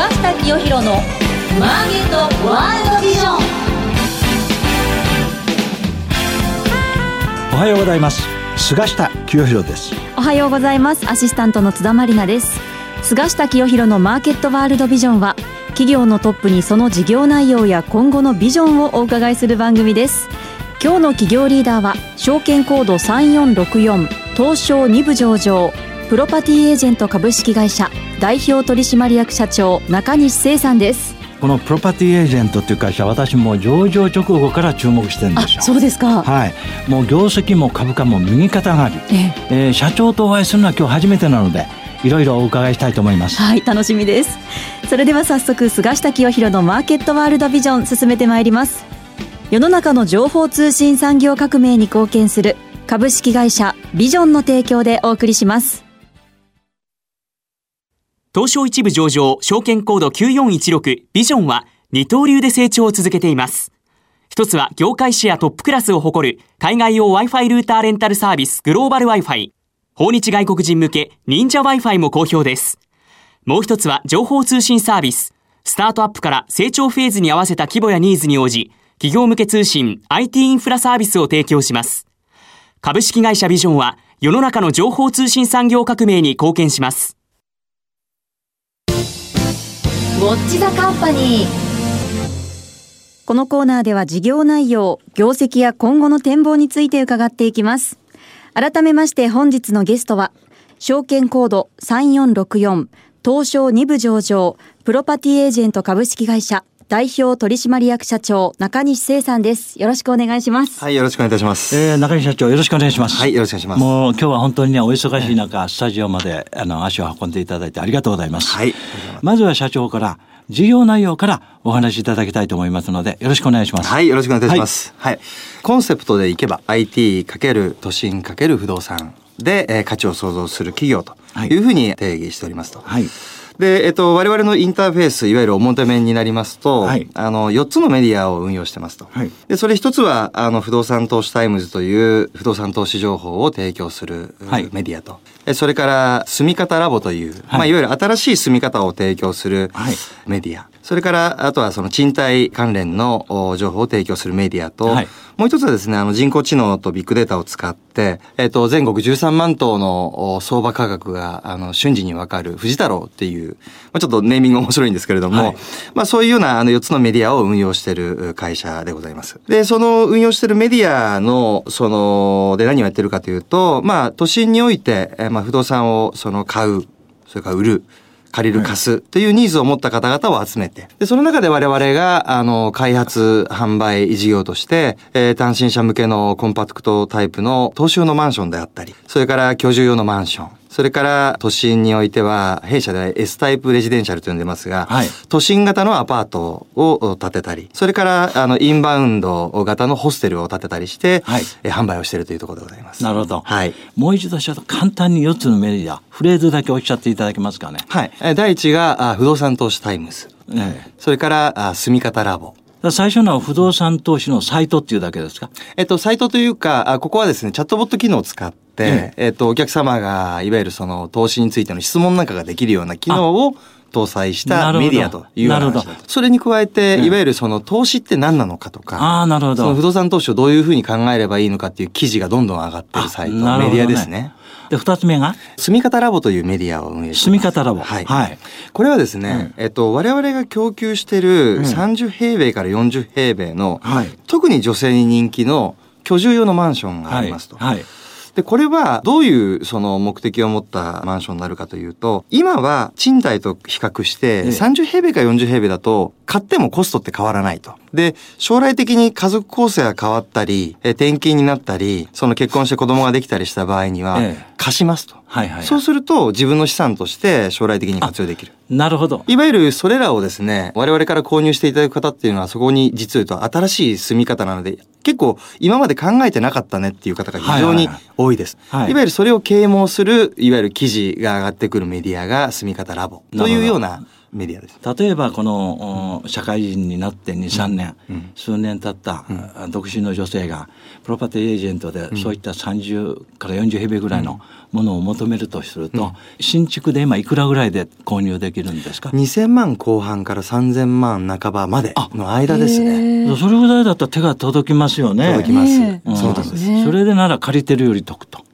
菅下清弘のマーケットワールドビジョン。おはようございます。菅下清弘です。おはようございます。アシスタントの津田まりなです。菅下清弘のマーケットワールドビジョンは企業のトップにその事業内容や今後のビジョンをお伺いする番組です。今日の企業リーダーは証券コード3464東証2部上場プロパティエージェント株式会社代表取締役社長中西聖さんです。このプロパティエージェントっていう会社私も上場直後から注目してるんですよそうですか。はい。もう業績も株価も右肩上がり、ええ。ー社長とお会いするのは今日初めてなのでいろいろお伺いしたいと思います。はい楽しみです。それでは早速菅下清弘のマーケットワールドビジョン進めてまいります。世の中の情報通信産業革命に貢献する株式会社ビジョンの提供でお送りします東証一部上場、証券コード9416ビジョンは二刀流で成長を続けています。一つは業界シェアトップクラスを誇る海外用 Wi-Fi ルーターレンタルサービスグローバル Wi-Fi。訪日外国人向け忍者 Wi-Fi も好評です。もう一つは情報通信サービス。スタートアップから成長フェーズに合わせた規模やニーズに応じ、企業向け通信 IT インフラサービスを提供します。株式会社ビジョンは世の中の情報通信産業革命に貢献します。ウォッチザカンパニー。このコーナーでは事業内容業績や今後の展望について伺っていきます。改めまして本日のゲストは証券コード3464東証2部上場プロパティエージェント株式会社代表取締役社長中西聖さんですよろしくお願いしますはい、よろしくお願いいたします。えー中西社長よろしくお願いしますはい、よろしくお願いします。もう今日は本当にねお忙しい中、スタジオまであの足を運んでいただいてありがとうございます、はい。まずは社長から事業内容からお話しいただきたいと思いますのでよろしくお願いしますはい、よろしくお願いいたします。はい。コンセプトでいけば IT かける都心かける不動産で、えー価値を創造する企業というふうに定義しておりますと。はいで、えっと、我々のインターフェース、いわゆる表面になりますと、はいあの、4つのメディアを運用してますと。はいで、それ一つは、あの、不動産投資タイムズという不動産投資情報を提供する、はいメディアと。えそれから、住み方ラボという、はいまあ、いわゆる新しい住み方を提供するはいメディア。それから、あとはその賃貸関連のお情報を提供するメディアと、はいもう一つはですね、あの人工知能とビッグデータを使って、えっ、と、全国13万棟のお相場価格が、あの、瞬時にわかる、富士太郎っていう、まあ、ちょっとネーミング面白いんですけれども、はいまあ、そういうような、あの、4つのメディアを運用している会社でございます。で、その運用しているメディアの、その、で何をやってるかというと、まあ、都心において、えーまあ、不動産を、その、買う、それから売る、借りる貸すというニーズを持った方々を集めて、で、その中で我々が、あの、開発、販売事業として、えー単身者向けのコンパクトタイプの投資用のマンションであったり、それから居住用のマンション、それから都心においては、弊社では S タイプレジデンシャルと呼んでますが、はい都心型のアパートを建てたり、それから、あの、インバウンド型のホステルを建てたりして、はいえー販売をしているというところでございます。なるほど、はい。もう一度ちょっと簡単に4つのメディアフレーズだけおっしゃっていただけますかねはい。えー第一が、あ不動産投資タイムズ。ええそれから、あ住み方ラボ。最初のは不動産投資のサイトっていうだけですか？えっと、サイトというか、あここはですね、チャットボット機能を使って、えっと、お客様が、いわゆるその、投資についての質問なんかができるような機能を搭載したメディアというようななるほど。話だとそれに加えて、うんいわゆるその、投資って何なのかとか、ああなるほど。その不動産投資をどういうふうに考えればいいのかっていう記事がどんどん上がってるサイト、メディアですね。で2つ目が？住み方ラボというメディアを運営してます。住み方ラボ。はい。はい。これはですね、えっと、我々が供給してるうん。30平米から40平米の、はい。特に女性に人気の居住用のマンションがありますと。はい。はい。で、これはどういうその目的を持ったマンションになるかというと、今は賃貸と比較してええ。30平米から40平米だと買ってもコストって変わらないと。で、将来的に家族構成が変わったり、え転勤になったり、その結婚して子供ができたりした場合にはええ、貸しますと。はいはいはいそうすると自分の資産として将来的に活用できる。なるほどいわゆるそれらをですね、我々から購入していただく方っていうのはそこに実を言うと新しい住み方なので、結構今まで考えてなかったねっていう方が非常に多いです。はいはいはいいわゆるそれを啓蒙する、いわゆる記事が上がってくるメディアが住み方ラボというようなメディアです。例えばこのお社会人になって23年、うん数年経った、あ独身の女性がプロパティエージェントでそういった30から40平米ぐらいのものを求めるとすると、新築で今いくらぐらいで購入できるんですか、2000万後半から3000万半ばまでの間ですね。それぐらいだったら手が届きますよね。届きます。ねうんその通りです。ねそれでなら借りてるより得と。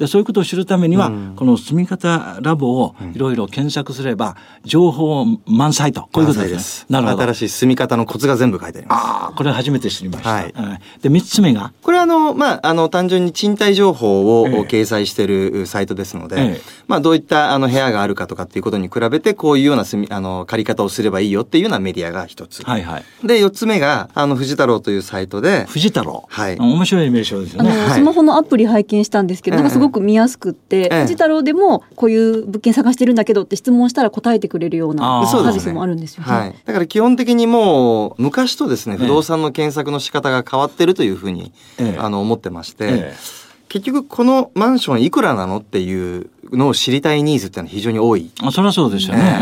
でそういうことを知るためには、うんこの住み方ラボをいろいろ検索すれば情報満載とこういうことですね。なるほど。新しい住み方のコツが全部書いてあります。ああこれ初めて知りました。はいうんで三つ目が？これはあの、まあ、あの、単純に賃貸情報をええ掲載しているサイトですので、ええまあ、どういったあの部屋があるかとかっていうことに比べて、こういうような住み、あの、借り方をすればいいよっていうようなメディアが一つ。はいはい。で、四つ目が、あの、藤太郎というサイトで、藤太郎。はいうん面白い名称ですよあの、ね。はいスマホのアプリ拝見したんですけど、なんかすごく見やすくって、ええ藤太郎でもこういう物件探してるんだけどって質問したら答えてくれるようなサービスもあるんですよね。はい。だから基本的にもう、昔とですね、ええ不動産の検索の仕方が変わってるというふうに、ええあの、思ってまして、え結局このマンションいくらなのっていうのを知りたいニーズってのは非常に多い。えあそりゃそうですよね。ね。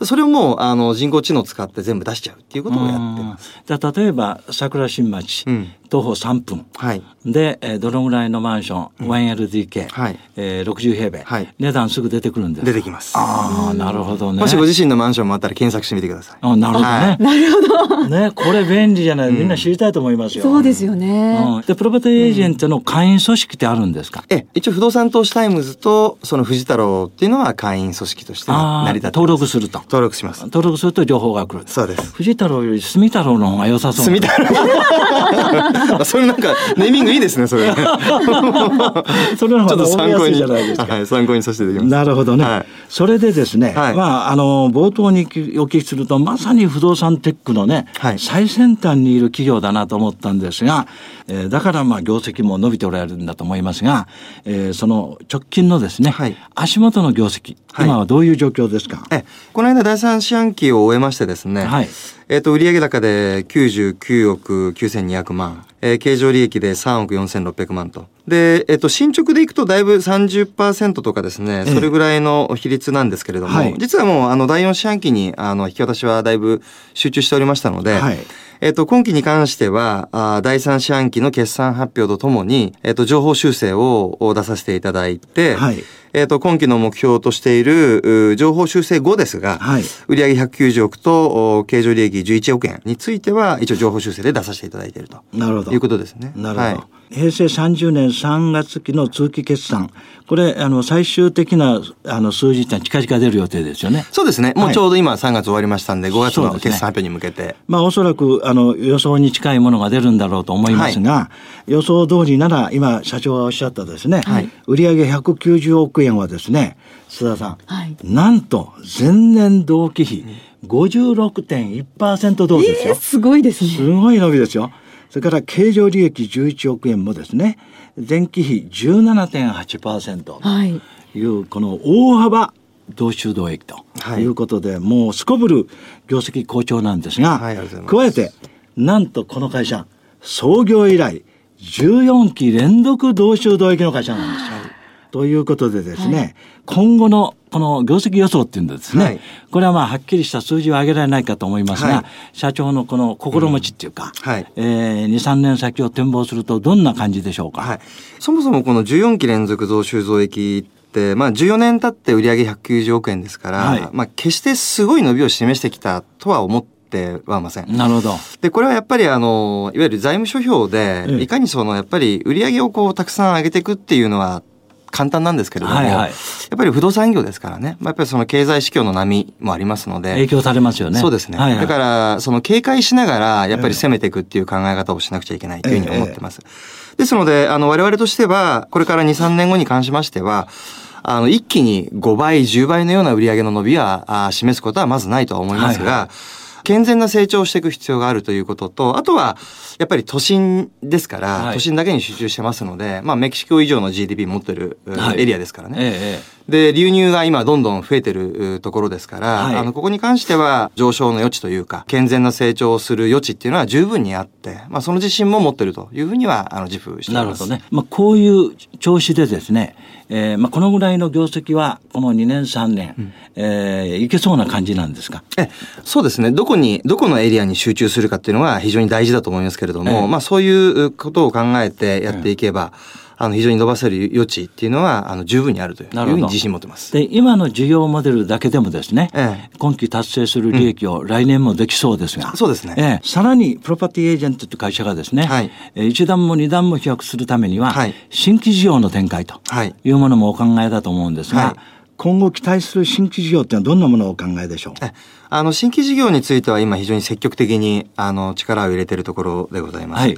うん。それをもう、あの、人工知能を使って全部出しちゃうっていうことをやって。ます。うん。じゃあ例えば桜新町、うん。徒歩3分。はい。で、えーどのぐらいのマンション、1LDK、はい。えー60平米、はい。値段すぐ出てくるんです。出てきます。ああなるほどね。もしご自身のマンションもあったら検索してみてください。あなるほどね、はい。なるほど。ねこれ便利じゃない。みんな知りたいと思いますよ、そうですよね。うん。でプロパティエージェントの会員組織ってあるんですか、え、一応不動産投資タイムズと、その藤太郎っていうのは会員組織として成り立って登録すると登録します。登録すると情報が来るそうです。藤太郎より住太郎の方が良さそう住みたい。それなんか、ネーミングいいですね、それ。それの方が覚えや参考に。すいじゃないですかはい、参考にさせていただきます。なるほどね、はいそれでですね、はい。まああの冒頭にお聞きするとまさに不動産テックのね、はい。最先端にいる企業だなと思ったんですが、えーだからまあ業績も伸びておられるんだと思いますが、えーその直近のですね、はい。足元の業績、はい。今はどういう状況ですか？え、この間第三四半期を終えましてですね、はいえっ、と、売上高で99億9200万、えー、経常利益で3億4600万と。で、えっ、と、進捗でいくとだいぶ30%とかですね、ええそれぐらいの比率なんですけれども、はい。実はもう、あの、第四四半期に、あの、引き渡しはだいぶ集中しておりましたので、はい。えっ、と、今期に関しては、あー第三四半期の決算発表とともに、えっ、と、情報修正をを出させていただいて、はいえっ、と、今期の目標としている、う情報修正後ですが、はい。売上190億と、お経常利益11億円については、一応情報修正で出させていただいていると。なるほど。いうことですね。なるほど、はい。平成30年3月期の通期決算これあの最終的なあの数字ってのは近々出る予定ですよね。そうですね。もうちょうど今3月終わりましたんで、5月の決算発表に向けて。まあおそらくあの予想に近いものが出るんだろうと思いますが、予想通りなら今社長がおっしゃったですね、はい売上190億円はですね須田さん、はいなんと前年同期比56.1%増ですよ。えーすごいですね。すごい伸びですよ。それから経常利益11億円もですね、前期比17.8%とはい。いうこの大幅同収同益とはいいうことで、もうすこぶる業績好調なんですが、はい加えてなんとこの会社創業以来14期連続同収同益の会社なんですよ。ということでですね、今後のこの業績予想っていうんですね、はいこれはまあはっきりした数字を上げられないかと思いますが、はい社長のこの心持ちっていうか、はいえー、2、3年先を展望するとどんな感じでしょうか？はい。そもそもこの14期連続増収増益って、まあ14年経って売上190億円ですから、はいまあ決してすごい伸びを示してきたとは思ってはいません。なるほど。で、これはやっぱりあの、いわゆる財務諸表で、ええいかにその、やっぱり売上をこう、たくさん上げていくっていうのは、簡単なんですけれども、はいはい。やっぱり不動産業ですからね、まあ、やっぱりその経済指標の波もありますので、影響されますよね。そうですね。はいはい、だから、その警戒しながら、やっぱり攻めていくっていう考え方をしなくちゃいけないというふうに思ってます。ですので、あの、我々としては、これから2、3年後に関しましては、あの、一気に5倍、10倍のような売上の伸びは、あ示すことはまずないとは思いますが、はいは健全な成長をしていく必要があるということと、あとは、やっぱり都心ですから、はい。都心だけに集中してますので、まあ、メキシコ以上の GDP 持ってる、はい。エリアですからね。えええで、流入が今どんどん増えてるうところですから、はいあの、ここに関しては上昇の余地というか、健全な成長をする余地っていうのは十分にあって、まあ、その自信も持ってるというふうには、あの、自負しています。なるほどね。まあ、こういう調子でですね、えーまあ、このぐらいの業績は、この2年、3年、えーいけそうな感じなんですか？えそうですね。どこに、どこのエリアに集中するかっていうのは非常に大事だと思いますけれども、ええまあそういうことを考えてやっていけば、あの非常に伸ばせる余地っていうのは、あの十分にあるというふうに自信持ってます。で、今の事業モデルだけでもですね、ええ。今期達成する利益を来年もできそうですが、そうですね。ええさらに、プロパティエージェントという会社がですね、はい。えー一段も二段も飛躍するためには、はい。新規事業の展開とはい。いうものもお考えだと思うんですが、はい。今後期待する新規事業っていうのはどんなものをお考えでしょう？えあの、新規事業については今非常に積極的に、あの、力を入れているところでございます。はい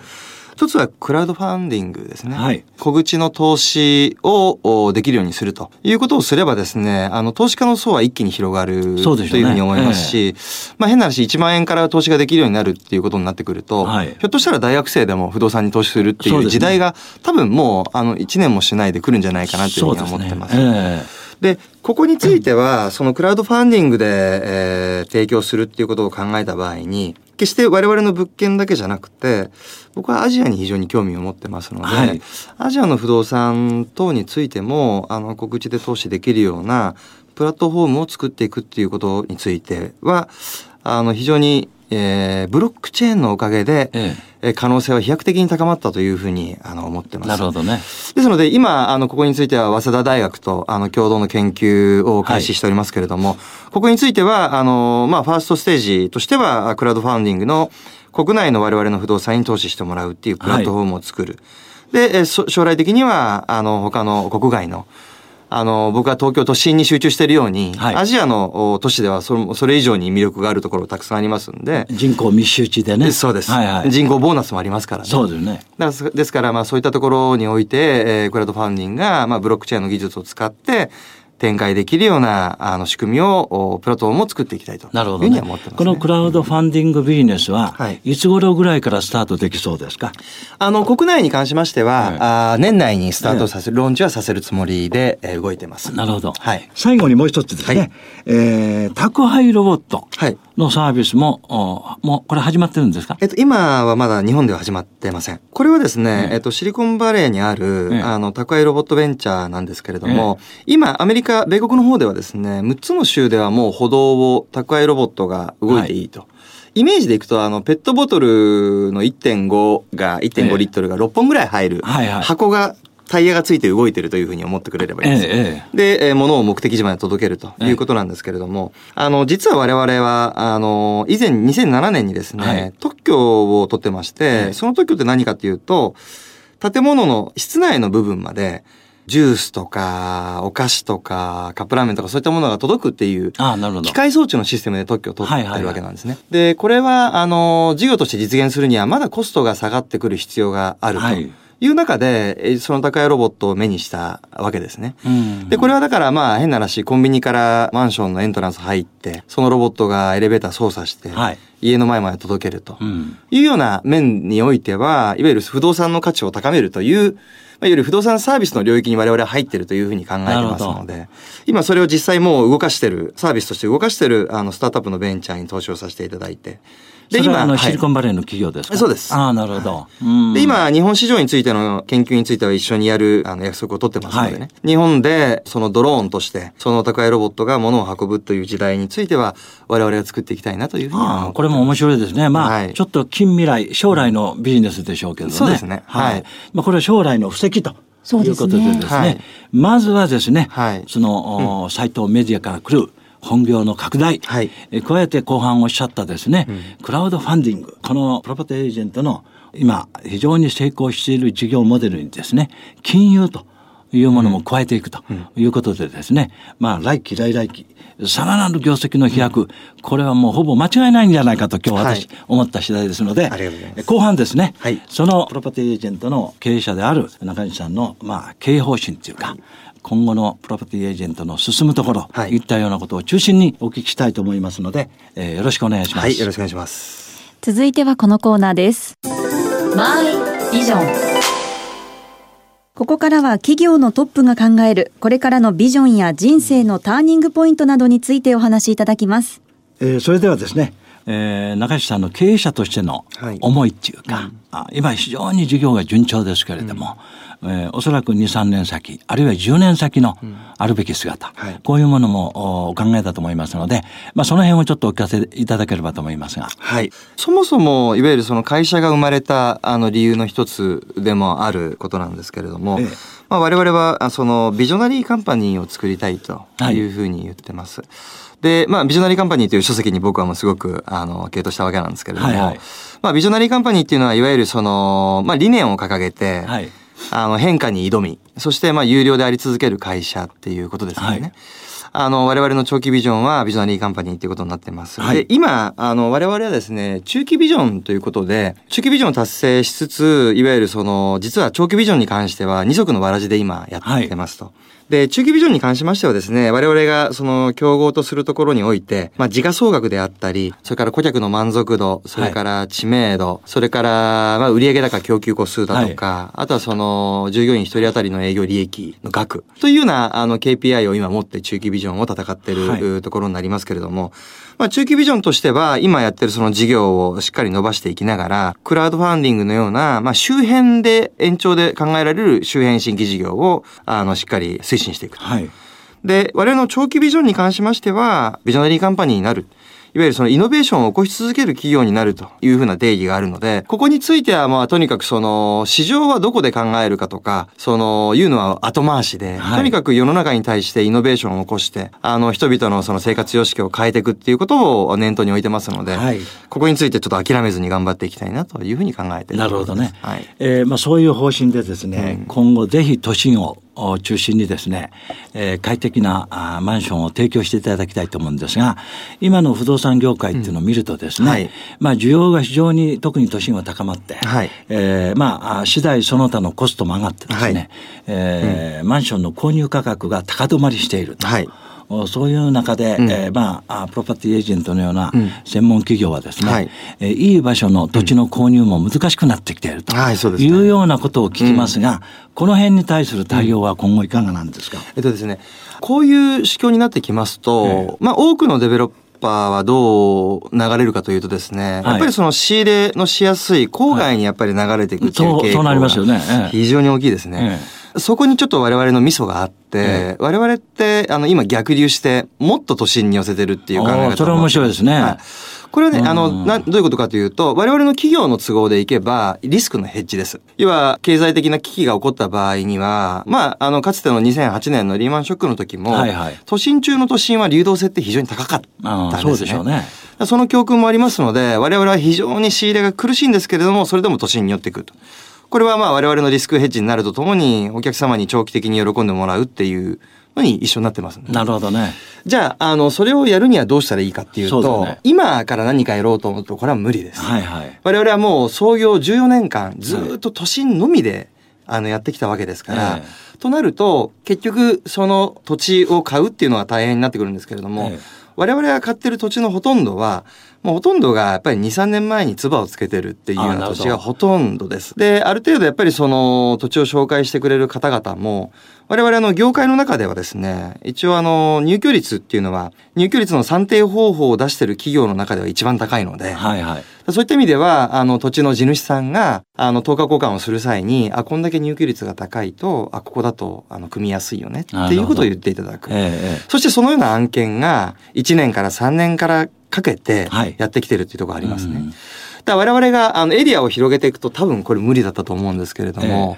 一つはクラウドファンディングですね。はい。小口の投資をおできるようにするということをすればですね、あの、投資家の層は一気に広がるというふうに思いますし、まあ変な話、1万円から投資ができるようになるっていうことになってくると、はい。ひょっとしたら大学生でも不動産に投資するっていう時代が、多分もう、あの、1年もしないで来るんじゃないかなというふうには思ってます。すねで、ここについては、そのクラウドファンディングで、えー提供するっていうことを考えた場合に、決して我々の物件だけじゃなくて、僕はアジアに非常に興味を持ってますので、はい。アジアの不動産等についても、あの、告知で投資できるようなプラットフォームを作っていくっていうことについては、あの、非常に、えーブロックチェーンのおかげで、ええー可能性は飛躍的に高まったというふうに、あの、思ってます。なるほどね。ですので、今、あの、ここについては、早稲田大学と、あの、共同の研究を開始しておりますけれども、ここについては、あの、まあ、ファーストステージとしては、クラウドファンディングの国内の我々の不動産に投資してもらうっていうプラットフォームを作る。で、えそ将来的には、あの、他の国外の、あの、僕は東京都心に集中しているように、はいアジアのお都市ではそれそれ以上に魅力があるところたくさんありますんで、人口密集地でね。そうです、はいはい。人口ボーナスもありますからね。そうですね。だからですから、まあそういったところにおいて、えークラウドファンディングが、まあブロックチェーンの技術を使って、展開できるような、あの、仕組みを、おプラットフォームを作っていきたいというふうには思ってます、ね。このクラウドファンディングビジネスは、はい。いつ頃ぐらいからスタートできそうですか？あの、国内に関しましては、はい。あー年内にスタートさせる、ローンチはさせるつもりで、えー動いてます。なるほど。はい。最後にもう一つですね、はい。えー宅配ロボットはい。のサービスも、おもうこれ始まってるんですか？えっと、今はまだ日本では始まってません。これはですね、ええ。えっと、シリコンバレーにある、ええ。あの、宅配ロボットベンチャーなんですけれども、今、アメリカ、米国の方ではですね、6つの州ではもう歩道を宅配ロボットが動いていいと。イメージでいくと、あの、ペットボトルの1.5が、ええ。1.5リットルが6本ぐらい入る、はいはい。箱が、タイヤがついて動いてるというふうに思ってくれればいいです。えええで、えー物を目的地まで届けるということなんですけれども、あの、実は我々は、あの、以前2007年にですね、はい。特許を取ってまして、ええ。その特許って何かっていうと、建物の室内の部分まで、ジュースとか、お菓子とか、カップラーメンとかそういったものが届くっていう、ああ、なるほど。機械装置のシステムで特許を取ってるわけなんですね。で、これは、あの、事業として実現するには、まだコストが下がってくる必要があるとはいいう中で、えその高いロボットを目にしたわけですね。うんで、これはだからまあ変な話、コンビニからマンションのエントランス入って、そのロボットがエレベーター操作して、はい家の前まで届けると。うん。いうような面においては、いわゆる不動産の価値を高めるという、まあいわゆる不動産サービスの領域に我々は入っているというふうに考えてますので、今それを実際もう動かしてる、サービスとして動かしてる、あの、スタートアップのベンチャーに投資をさせていただいて。それはあの、はい。シリコンバレーの企業ですか？そうです。ああ、なるほど。うん。で、今、日本市場についての研究については一緒にやる、あの、約束を取ってますのでね。はい。日本で、そのドローンとして、その宅配ロボットが物を運ぶという時代については、我々が作っていきたいなというふうには思ってああこれも面白いですね。まあ、はい。ちょっと近未来、将来のビジネスでしょうけどね。そうですね。はい。まあ、これは将来の布石と。そうですね。いうことでですね、はいまずはですね、はい。その、おサイトメディアから来る本業の拡大、はい。え加えて後半おっしゃったですね、クラウドファンディング、このプロパティエージェントの今非常に成功している事業モデルにですね、金融というものも加えていくということでですね、まあ来期来来期、さらなる業績の飛躍、これはもうほぼ間違いないんじゃないかと今日私、はい。思った次第ですので、い後半ですね、はい。そのプロパティエージェントの経営者である中西さんの、まあ、経営方針というか、今後のプロパティエージェントの進むところ、はいい、ったようなことを中心にお聞きしたいと思いますので、えーよろしくお願いします。はい、よろしくお願いします。続いてはこのコーナーです。マイビジョンここからは企業のトップが考えるこれからのビジョンや人生のターニングポイントなどについてお話しいただきます。えーそれではですね、えー中西さんの経営者としてのはい。思いっていうか、あ今非常に事業が順調ですけれども、えーおそらく2、3年先、あるいは10年先のあるべき姿、はい。こういうものもお考えだと思いますので、まあ、その辺をちょっとお聞かせいただければと思いますが。はい。そもそも、いわゆるその会社が生まれた、あの、理由の一つでもあることなんですけれども、ええまあ、我々は、あその、ビジョナリーカンパニーを作りたいとはいいうふうに言ってます。で、まあ、ビジョナリーカンパニーという書籍に僕はもうすごく、あの、系統したわけなんですけれども、はいはいまあ、ビジョナリーカンパニーっていうのは、いわゆるその、まあ、理念を掲げて、はい。あの、変化に挑み、そして、まあ、有料であり続ける会社っていうことですよね。はいあの、我々の長期ビジョンはビジョナリーカンパニーっていうことになってます。はいで、今、あの、我々はですね、中期ビジョンということで、中期ビジョンを達成しつつ、いわゆるその、実は長期ビジョンに関しては二足のわらじで今やってますと。で、中期ビジョンに関しましてはですね、我々がその競合とするところにおいて、まあ、時価総額であったり、それから顧客の満足度、それから知名度、それから、まあ、売上高供給個数だとか、あとはその、従業員一人当たりの営業利益の額というような、あの、KPI を今持って中期ビジョンを戦ってる、はい。ところになりますけれども、まあ、中期ビジョンとしては、今やってるその事業をしっかり伸ばしていきながら、クラウドファンディングのような、まあ、周辺で延長で考えられる周辺新規事業を、あの、しっかり推進していくと。はい。で、我々の長期ビジョンに関しましては、ビジョナリーカンパニーになる。いわゆるそのイノベーションを起こし続ける企業になるというふうな定義があるので、ここについてはまあとにかくその市場はどこで考えるかとか、そのいうのは後回しで、はいとにかく世の中に対してイノベーションを起こして、あの人々のその生活様式を変えていくっていうことを念頭に置いてますので、はいここについてちょっと諦めずに頑張っていきたいなというふうに考えてなるほどね。はい。えーまあ、そういう方針でですね、うん今後ぜひ都心をお中心にですね、えー快適なマンションを提供していただきたいと思うんですが、今の不動産業界っていうのを見るとですね、はい。まあ需要が非常に特に都心は高まって、はい。えーまあ次第その他のコストも上がってですね、はい。えーマンションの購入価格が高止まりしていると。はい。おそういう中で、うん。えーまああ、プロパティエージェントのようなうん。専門企業はですね、はい。えーいい場所の土地の購入も難しくなってきているとはいそうですね。いうようなことを聞きますが、この辺に対する対応は今後いかがなんですか、えっとですね、こういう市況になってきますと、ええ。まあ多くのデベロッパーはどう流れるかというとですね、はい。やっぱりその仕入れのしやすい郊外にやっぱり流れていくっていう傾向が非常に大きいですね。そこにちょっと我々のミソがあって、え我々ってあの今逆流してもっと都心に寄せてるっていう考え方それは面白いですねはいこれはね、あの、うんな、どういうことかというと、我々の企業の都合でいけば、リスクのヘッジです。要は、経済的な危機が起こった場合には、まあ、あの、かつての2008年のリーマンショックの時も、はいはい都心中の都心は流動性って非常に高かったんですね。そうでしょうね。その教訓もありますので、我々は非常に仕入れが苦しいんですけれども、それでも都心に寄ってくると。これはまあ我々のリスクヘッジになるとともに、お客様に長期的に喜んでもらうっていうのに一緒になってます、ね。なるほどね。じゃあ、あの、それをやるにはどうしたらいいかっていうと、そうだね今から何かやろうと思うと、これは無理です。はいはい。我々はもう創業14年間、ずーっと都心のみで、あの、やってきたわけですから、えとなると、結局、その土地を買うっていうのは大変になってくるんですけれども、ええ我々が買ってる土地のほとんどは、もうほとんどがやっぱり2、3年前に唾をつけてるっていうような土地がほとんどです。で、ある程度やっぱりその土地を紹介してくれる方々も、我々あの業界の中ではですね、一応あの入居率っていうのは、入居率の算定方法を出してる企業の中では一番高いので、はいはい。そういった意味では、あの、土地の地主さんが、あの、等価交換をする際に、あ、こんだけ入居率が高いと、あ、ここだと、あの、組みやすいよね、っていうことを言っていただく。ええそしてそのような案件が、1年から3年からかけてはい、やってきてるっていうところがありますね。うん。だ我々が、あの、エリアを広げていくと多分これ無理だったと思うんですけれども、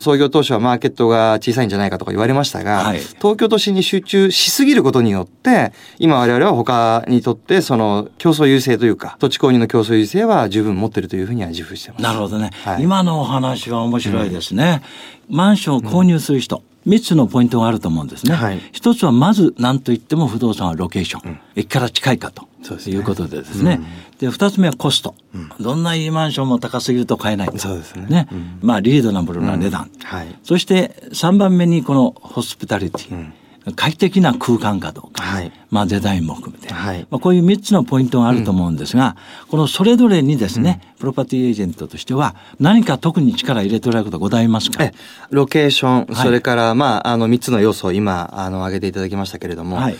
創業当初はマーケットが小さいんじゃないかとか言われましたが、はい。東京都心に集中しすぎることによって、今我々は他にとってその競争優勢というか、土地購入の競争優勢は十分持ってるというふうには自負してます。なるほどね、はい。今のお話は面白いですね。マンションを購入する人、3つのポイントがあると思うんですね。はい一つはまず何と言っても不動産はロケーション。駅から近いかと。そうですねいうことでですね。で、二つ目はコスト。どんないいマンションも高すぎると買えない。そうですねね。うんまあ、リードナブルな値段。はい。そして3番目にこのホスピタリティ、快適な空間かどうか、はい。まあデザインも含めて、はい。まあ、こういう3つのポイントがあると思うんですが、このそれぞれにですね、プロパティエージェントとしては何か特に力入れておられることございますか？えロケーション、い。それから、まあ、あの、3つの要素を今、あの、挙げていただきましたけれども、はい。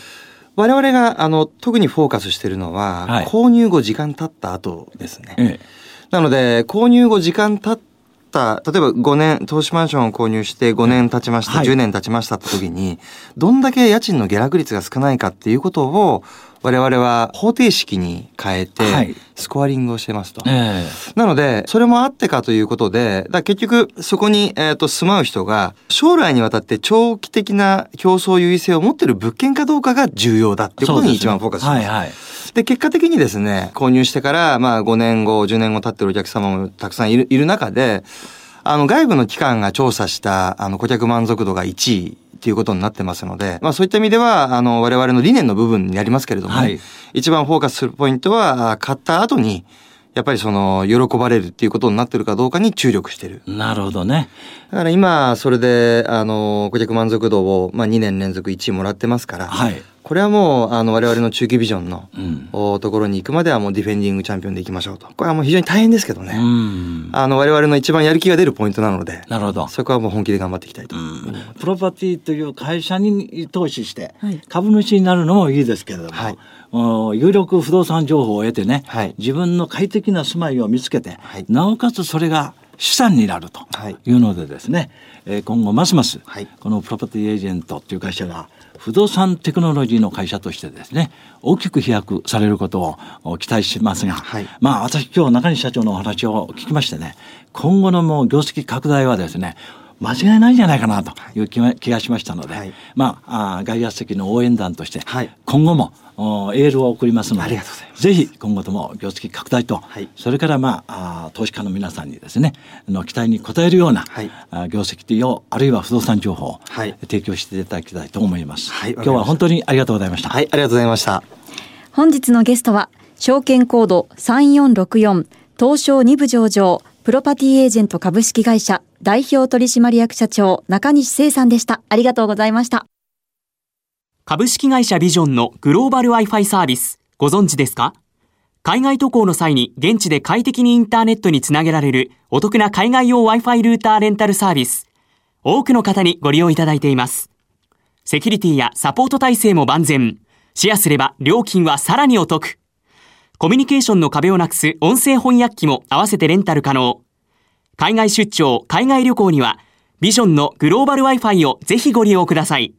我々が、あの、特にフォーカスしているのは、はい。購入後時間経った後ですね。ええ。なので、購入後時間経った、例えば5年、投資マンションを購入して5年経ちました、はい10年経ちましたって時に、どんだけ家賃の下落率が少ないかっていうことを、我々は方程式に変えてはい、スコアリングをしてますと。えなので、それもあってかということで、だ結局、そこに、えー、と住まう人が、将来にわたって長期的な競争優位性を持っている物件かどうかが重要だっていうことに一番フォーカスします。はいはい。で、結果的にですね、購入してから、まあ5年後、10年後経ってるお客様もたくさんいるいる中で、あの、外部の機関が調査した、あの、顧客満足度が1位っていうことになってますので、まあそういった意味では、あの、我々の理念の部分になりますけれども、はい。一番フォーカスするポイントは、あ買った後に、やっぱりその、喜ばれるっていうことになってるかどうかに注力してる。なるほどね。だから今、それで、あの、顧客満足度を、まあ2年連続1位もらってますから、はい。これはもう、あの、我々の中期ビジョンの、うん。おところに行くまではもうディフェンディングチャンピオンで行きましょうと。これはもう非常に大変ですけどね。うん。あの、我々の一番やる気が出るポイントなので、なるほど。そこはもう本気で頑張っていきたいと。プロパティという会社に投資してはい株主になるのもいいですけれども、はいお有力不動産情報を得てね、はい。自分の快適な住まいを見つけて、はい。なおかつそれが資産になるとはい。いうのでですね、えー今後ますますはい。このプロパティエージェントという会社が不動産テクノロジーの会社としてですね大きく飛躍されることをお期待しますが、はい。まあ私今日中西社長のお話を聞きましてね今後のもう業績拡大はですね間違いないんじゃないかなとい。う気が気がしましたので、はい。まあ外野席の応援団としてはい。今後もおエールを送りますのでありがとうございまぜひ今後とも業績拡大と、はい。それからまああー投資家の皆さんにですねあの期待に応えるような、はい。業績をあるいは不動産情報をはい。提供していただきたいと思います、はい。今日は本当にありがとうございました、はい、ありがとうございました。本日のゲストは証券コード3464東証2部上場プロパティエージェント株式会社代表取締役社長中西聖さんでしたありがとうございました株式会社ビジョンのグローバル Wi-Fi サービス、ご存知ですか？海外渡航の際に現地で快適にインターネットにつなげられるお得な海外用 Wi-Fi ルーターレンタルサービス。多くの方にご利用いただいています。セキュリティやサポート体制も万全。シェアすれば料金はさらにお得。コミュニケーションの壁をなくす音声翻訳機も合わせてレンタル可能。海外出張、海外旅行には、ビジョンのグローバル Wi-Fi をぜひご利用ください。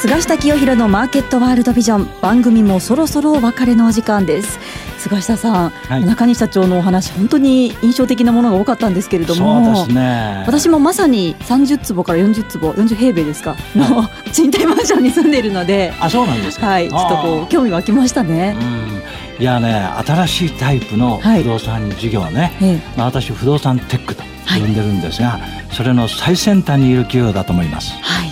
菅下清弘のマーケットワールドビジョン。番組もそろそろお別れのお時間です。菅下さん、はい。中西社長のお話本当に印象的なものが多かったんですけれども。ね。私もまさに30坪から40坪40平米ですか？の賃貸マンションに住んでいるので。あそうなんですか？はい。ちょっとこう興味湧きましたね。うん。いやね新しいタイプのはい。不動産事業ね、ええ。まあ、私不動産テックと呼んでるんですが、それの最先端にいる企業だと思います。はい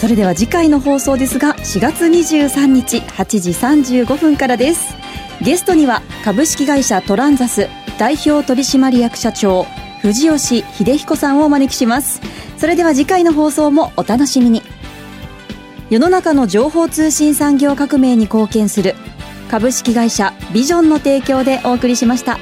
それでは次回の放送ですが4月23日8時35分からです。ゲストには株式会社トランザス代表取締役社長藤吉秀彦さんをお招きします。それでは次回の放送もお楽しみに。世の中の情報通信産業革命に貢献する株式会社ビジョンの提供でお送りしました。